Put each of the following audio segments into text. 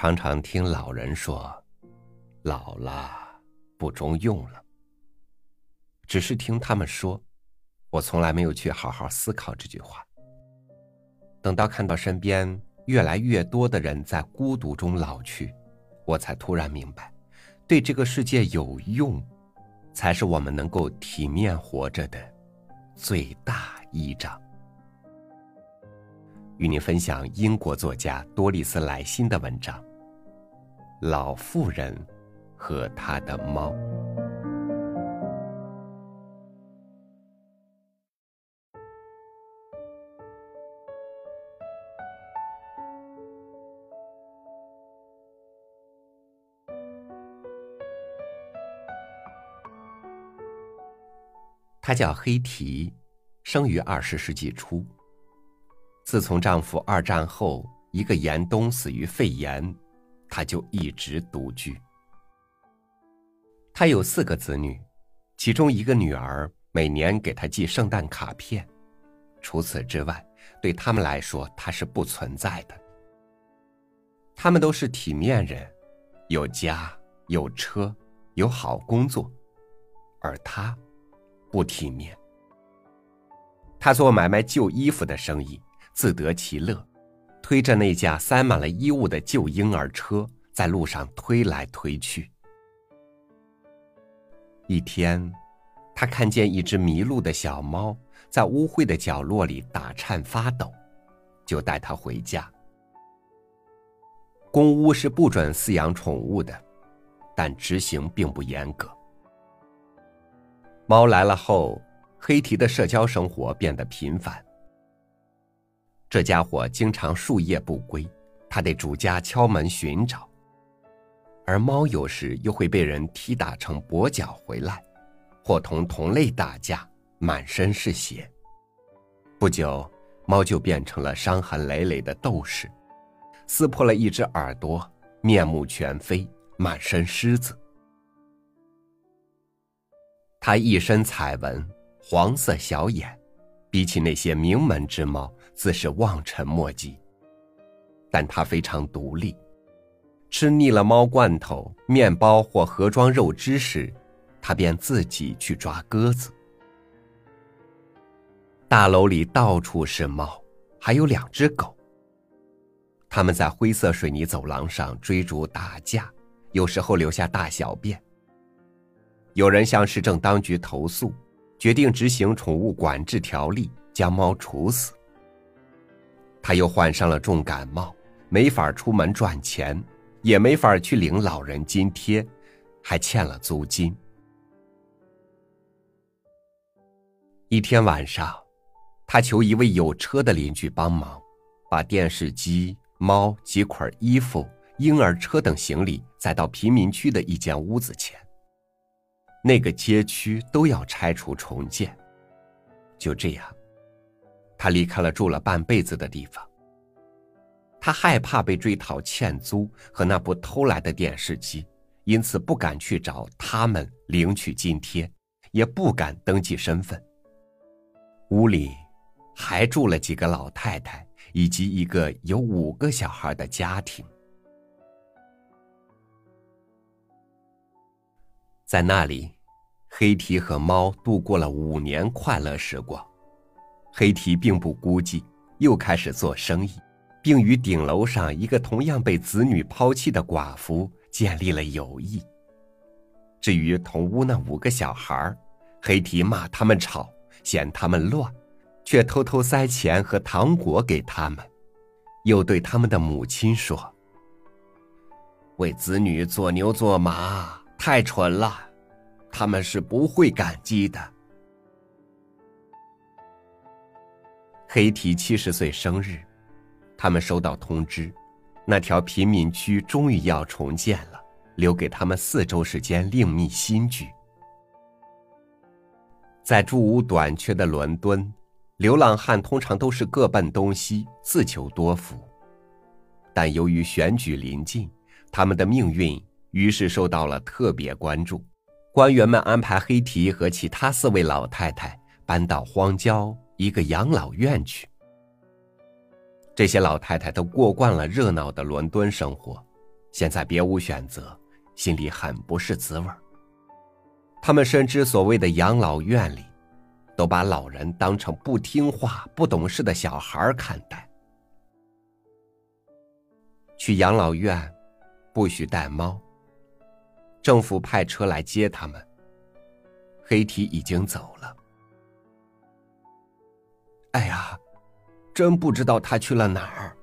常常听老人说：“老了不中用了。”只是听他们说，我从来没有去好好思考这句话。等到看到身边越来越多的人在孤独中老去，我才突然明白，对这个世界有用，才是我们能够体面活着的最大依仗。与您分享英国作家多丽丝·莱辛的文章《老妇人和她的猫》。她叫黑提，生于二十世纪初。自从丈夫二战后一个严冬死于肺炎，他就一直独居。他有四个子女，其中一个女儿每年给他寄圣诞卡片，除此之外，对他们来说他是不存在的。他们都是体面人，有家有车有好工作，而他不体面。他做买卖旧衣服的生意。自得其乐，推着那架塞满了衣物的旧婴儿车，在路上推来推去。一天，他看见一只迷路的小猫在污秽的角落里打颤发抖，就带它回家。公屋是不准饲养宠物的，但执行并不严格。猫来了后，黑提的社交生活变得频繁。这家伙经常数夜不归，他得主家敲门寻找。而猫有时又会被人踢打成跛脚回来，或同同类打架，满身是血。不久，猫就变成了伤痕累累的斗士，撕破了一只耳朵，面目全非，满身虱子。他一身彩纹，黄色小眼。比起那些名门之猫，自是望尘莫及。但它非常独立，吃腻了猫罐头、面包或盒装肉汁时，它便自己去抓鸽子。大楼里到处是猫，还有两只狗。它们在灰色水泥走廊上追逐打架，有时候留下大小便。有人向市政当局投诉。决定执行宠物管制条例，将猫处死。他又患上了重感冒，没法出门赚钱，也没法去领老人津贴，还欠了租金。一天晚上，他求一位有车的邻居帮忙，把电视机、猫、几捆衣服、婴儿车等行李载到贫民区的一间屋子前。那个街区都要拆除重建，就这样，他离开了住了半辈子的地方。他害怕被追讨欠租和那部偷来的电视机，因此不敢去找他们领取津贴，也不敢登记身份。屋里还住了几个老太太以及一个有五个小孩的家庭。在那里，黑提和猫度过了五年快乐时光。黑提并不孤寂，又开始做生意，并与顶楼上一个同样被子女抛弃的寡妇建立了友谊。至于同屋那五个小孩，黑提骂他们吵，嫌他们乱，却偷偷塞钱和糖果给他们，又对他们的母亲说：“为子女做牛做马。”太蠢了，他们是不会感激的。黑提七十岁生日，他们收到通知，那条贫民区终于要重建了，留给他们四周时间另觅新居。在住屋短缺的伦敦，流浪汉通常都是各奔东西，自求多福。但由于选举临近，他们的命运。于是受到了特别关注，官员们安排黑提和其他四位老太太搬到荒郊一个养老院去。这些老太太都过惯了热闹的伦敦生活，现在别无选择，心里很不是滋味他们深知所谓的养老院里，都把老人当成不听话、不懂事的小孩看待。去养老院，不许带猫。政府派车来接他们。黑体已经走了。哎呀，真不知道他去了哪儿。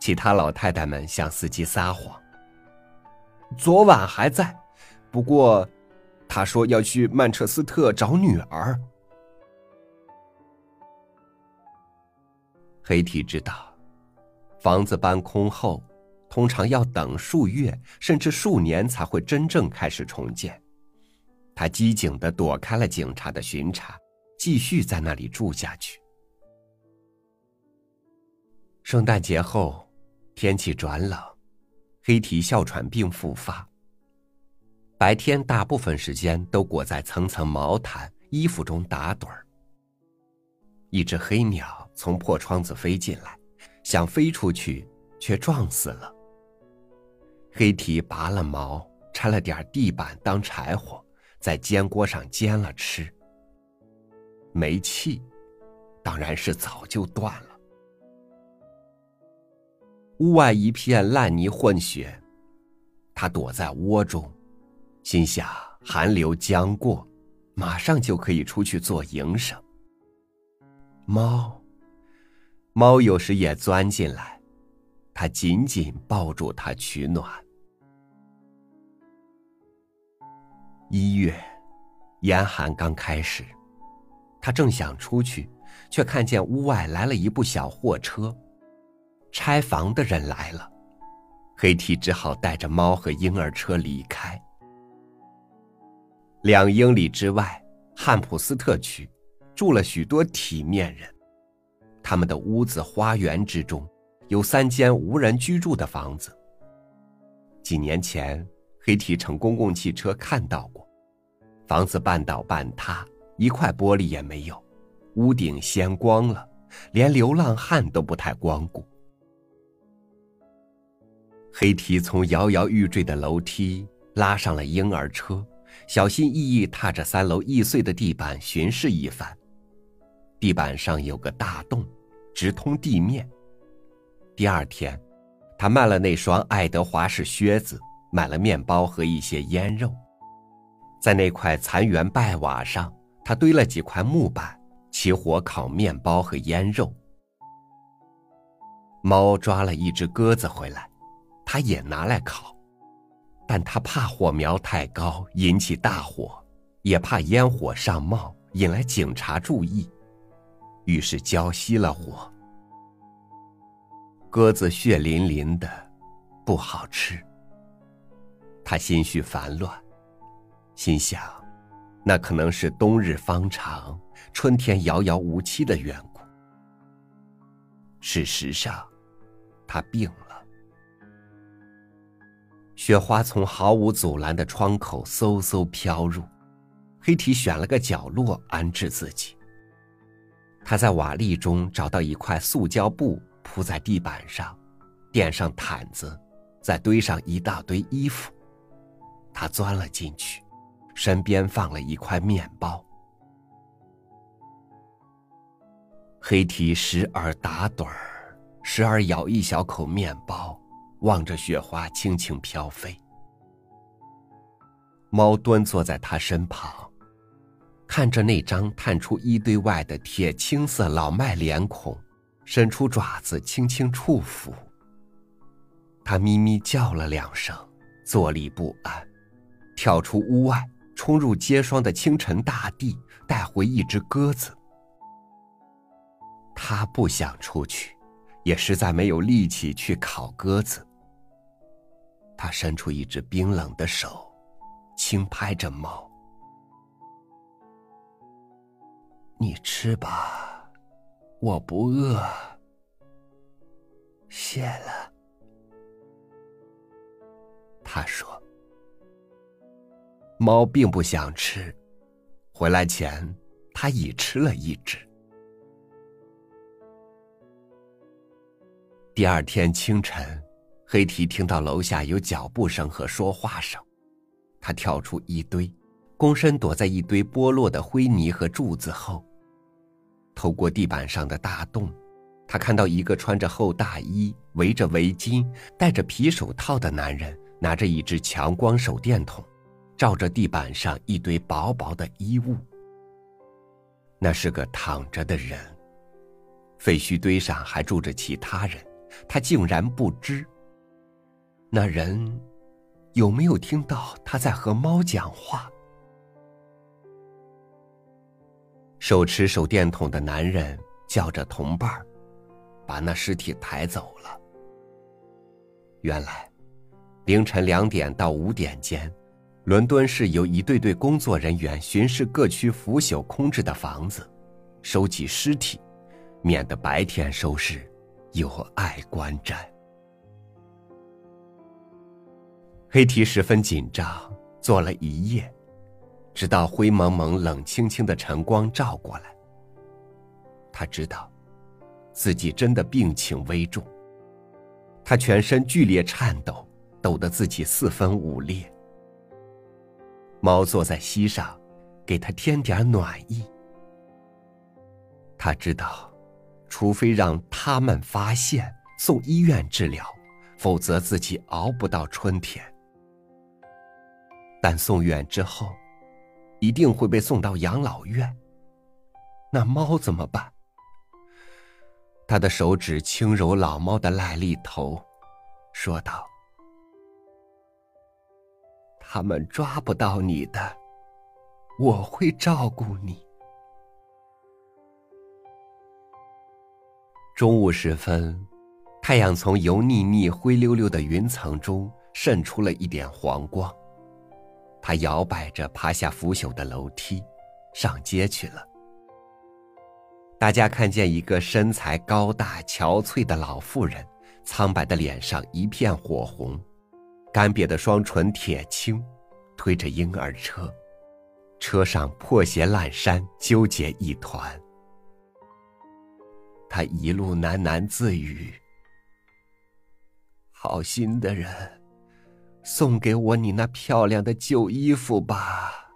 其他老太太们向司机撒谎。昨晚还在，不过他说要去曼彻斯特找女儿。黑体知道，房子搬空后，通常要等数月甚至数年才会真正开始重建。他机警的躲开了警察的巡查，继续在那里住下去。圣诞节后。天气转冷，黑体哮喘病复发。白天大部分时间都裹在层层毛毯、衣服中打盹儿。一只黑鸟从破窗子飞进来，想飞出去，却撞死了。黑体拔了毛，拆了点地板当柴火，在煎锅上煎了吃。煤气，当然是早就断了。屋外一片烂泥混血，他躲在窝中，心想寒流将过，马上就可以出去做营生。猫，猫有时也钻进来，他紧紧抱住它取暖。一月，严寒刚开始，他正想出去，却看见屋外来了一部小货车。拆房的人来了，黑提只好带着猫和婴儿车离开。两英里之外，汉普斯特区住了许多体面人，他们的屋子花园之中有三间无人居住的房子。几年前，黑提乘公共汽车看到过，房子半倒半塌，一块玻璃也没有，屋顶掀光了，连流浪汉都不太光顾。黑提从摇摇欲坠的楼梯拉上了婴儿车，小心翼翼踏着三楼易碎的地板巡视一番。地板上有个大洞，直通地面。第二天，他卖了那双爱德华式靴子，买了面包和一些腌肉。在那块残垣败瓦上，他堆了几块木板，起火烤面包和腌肉。猫抓了一只鸽子回来。他也拿来烤，但他怕火苗太高引起大火，也怕烟火上冒引来警察注意，于是浇熄了火。鸽子血淋淋的，不好吃。他心绪烦乱，心想，那可能是冬日方长，春天遥遥无期的缘故。事实上，他病了。雪花从毫无阻拦的窗口嗖嗖飘入，黑体选了个角落安置自己。他在瓦砾中找到一块塑胶布铺在地板上，垫上毯子，再堆上一大堆衣服。他钻了进去，身边放了一块面包。黑体时而打盹儿，时而咬一小口面包。望着雪花轻轻飘飞，猫蹲坐在他身旁，看着那张探出衣堆外的铁青色老迈脸孔，伸出爪子轻轻触抚。他咪咪叫了两声，坐立不安，跳出屋外，冲入结霜的清晨大地，带回一只鸽子。他不想出去。也实在没有力气去烤鸽子。他伸出一只冰冷的手，轻拍着猫：“你吃吧，我不饿。”谢了，他说。猫并不想吃，回来前它已吃了一只。第二天清晨，黑提听到楼下有脚步声和说话声，他跳出一堆，躬身躲在一堆剥落的灰泥和柱子后。透过地板上的大洞，他看到一个穿着厚大衣、围着围巾、戴着皮手套的男人，拿着一只强光手电筒，照着地板上一堆薄薄的衣物。那是个躺着的人。废墟堆上还住着其他人，他竟然不知。那人有没有听到他在和猫讲话？手持手电筒的男人叫着同伴把那尸体抬走了。原来，凌晨两点到五点间，伦敦市由一队队工作人员巡视各区腐朽空置的房子，收集尸体，免得白天收拾有碍观瞻。黑提十分紧张，坐了一夜。直到灰蒙蒙、冷清清的晨光照过来，他知道，自己真的病情危重。他全身剧烈颤抖，抖得自己四分五裂。猫坐在膝上，给他添点暖意。他知道，除非让他们发现送医院治疗，否则自己熬不到春天。但送院之后。一定会被送到养老院。那猫怎么办？他的手指轻揉老猫的癞痢头，说道：“他们抓不到你的，我会照顾你。”中午时分，太阳从油腻腻、灰溜溜的云层中渗出了一点黄光。他摇摆着爬下腐朽的楼梯，上街去了。大家看见一个身材高大、憔悴的老妇人，苍白的脸上一片火红，干瘪的双唇铁青，推着婴儿车，车上破鞋烂衫，纠结一团。他一路喃喃自语：“好心的人。”送给我你那漂亮的旧衣服吧，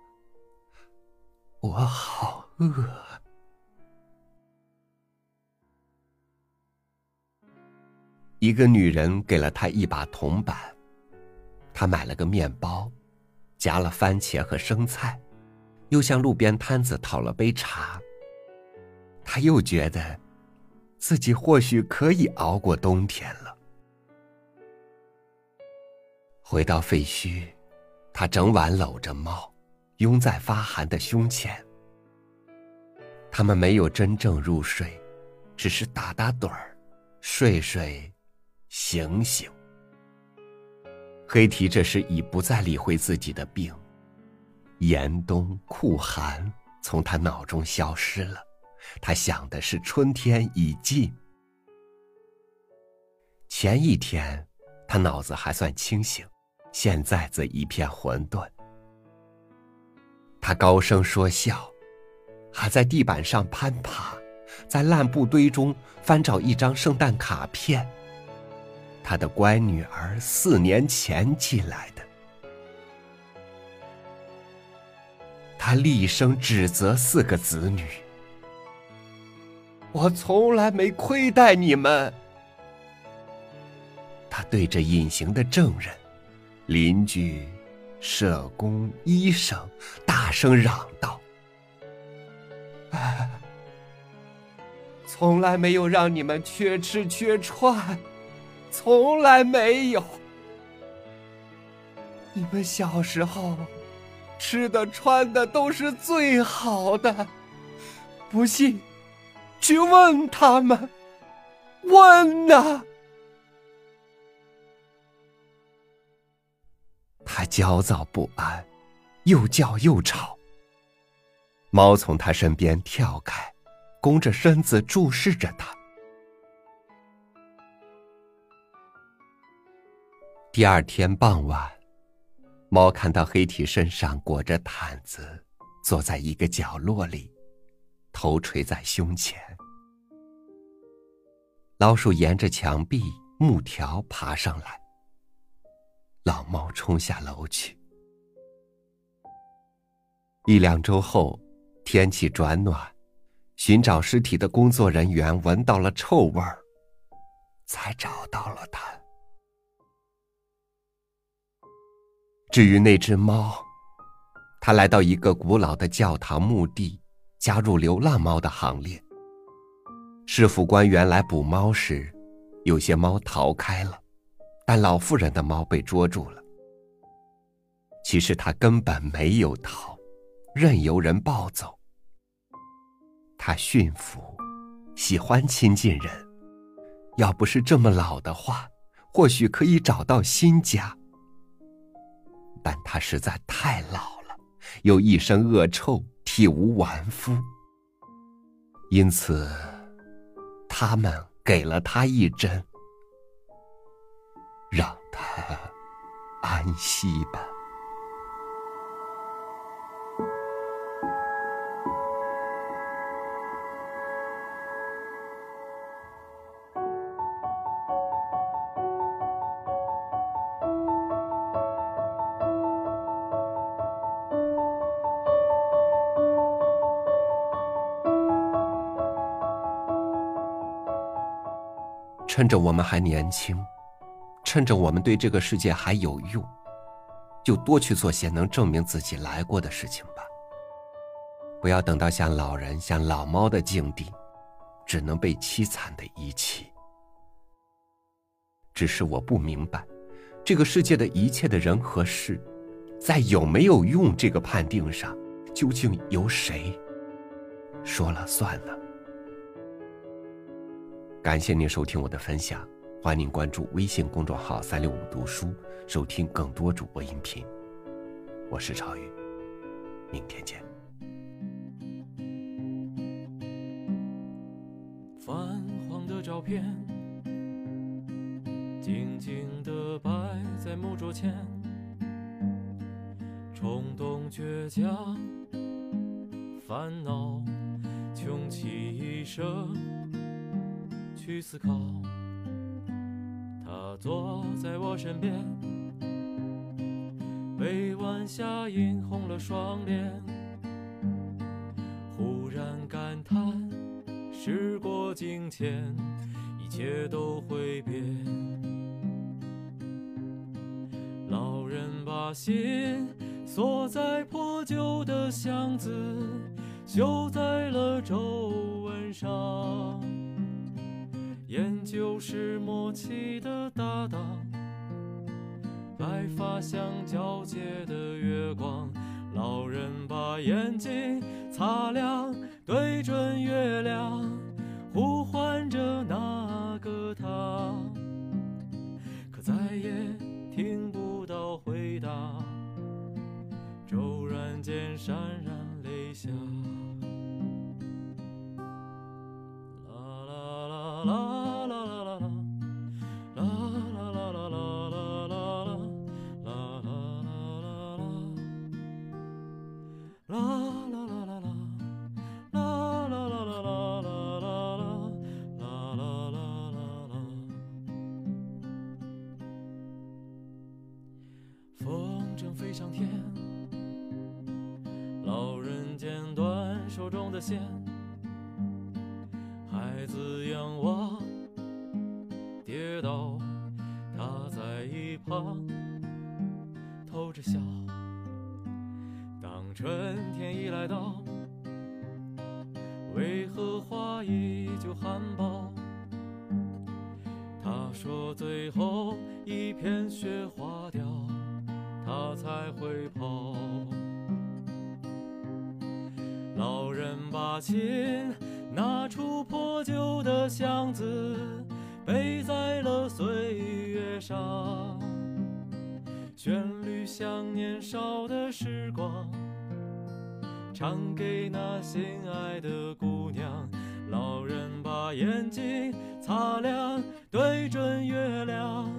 我好饿。一个女人给了他一把铜板，他买了个面包，夹了番茄和生菜，又向路边摊子讨了杯茶。他又觉得，自己或许可以熬过冬天了。回到废墟，他整晚搂着猫，拥在发寒的胸前。他们没有真正入睡，只是打打盹儿，睡睡，醒醒。黑提这时已不再理会自己的病，严冬酷寒从他脑中消失了，他想的是春天已近。前一天，他脑子还算清醒。现在则一片混沌。他高声说笑，还在地板上攀爬，在烂布堆中翻找一张圣诞卡片。他的乖女儿四年前寄来的。他厉声指责四个子女：“我从来没亏待你们。”他对着隐形的证人。邻居、社工、医生大声嚷道：“从来没有让你们缺吃缺穿，从来没有。你们小时候吃的穿的都是最好的，不信，去问他们，问呐。”他焦躁不安，又叫又吵。猫从他身边跳开，弓着身子注视着他。第二天傍晚，猫看到黑体身上裹着毯子，坐在一个角落里，头垂在胸前。老鼠沿着墙壁木条爬上来。老猫冲下楼去。一两周后，天气转暖，寻找尸体的工作人员闻到了臭味儿，才找到了它。至于那只猫，它来到一个古老的教堂墓地，加入流浪猫的行列。市府官员来捕猫时，有些猫逃开了，但老妇人的猫被捉住了。其实它根本没有逃。任由人抱走。他驯服，喜欢亲近人。要不是这么老的话，或许可以找到新家。但他实在太老了，又一身恶臭，体无完肤。因此，他们给了他一针，让他安息吧。趁着我们还年轻，趁着我们对这个世界还有用，就多去做些能证明自己来过的事情吧。不要等到像老人、像老猫的境地，只能被凄惨的遗弃。只是我不明白，这个世界的一切的人和事，在有没有用这个判定上，究竟由谁说了算呢？感谢您收听我的分享，欢迎您关注微信公众号“三六五读书”，收听更多主播音频。我是超宇，明天见。泛黄的照片，静静的摆在木桌前，冲动、倔强、烦恼，穷其一生。去思考，他坐在我身边，被晚霞映红了双脸，忽然感叹时过境迁，一切都会变。老人把心锁在破旧的箱子，绣在了皱纹上。研究是默契的搭档，白发像皎洁的月光，老人把眼睛擦亮，对准月亮，呼唤着那个他，可再也听不到回答，骤然间潸然泪下。啦啦啦啦跌倒，他在一旁偷着笑。当春天已来到，为何花依旧含苞？他说最后一片雪花掉。他才会跑。老人把琴拿出破旧的箱子，背在了岁月上。旋律像年少的时光，唱给那心爱的姑娘。老人把眼睛擦亮，对准月亮，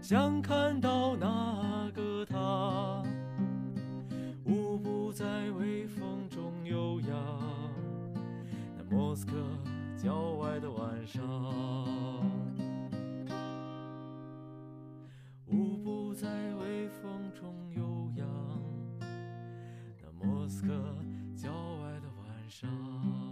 想看到那。他舞步在微风中悠扬，那莫斯科郊外的晚上。不在微风中悠扬。那莫斯科郊外的晚上。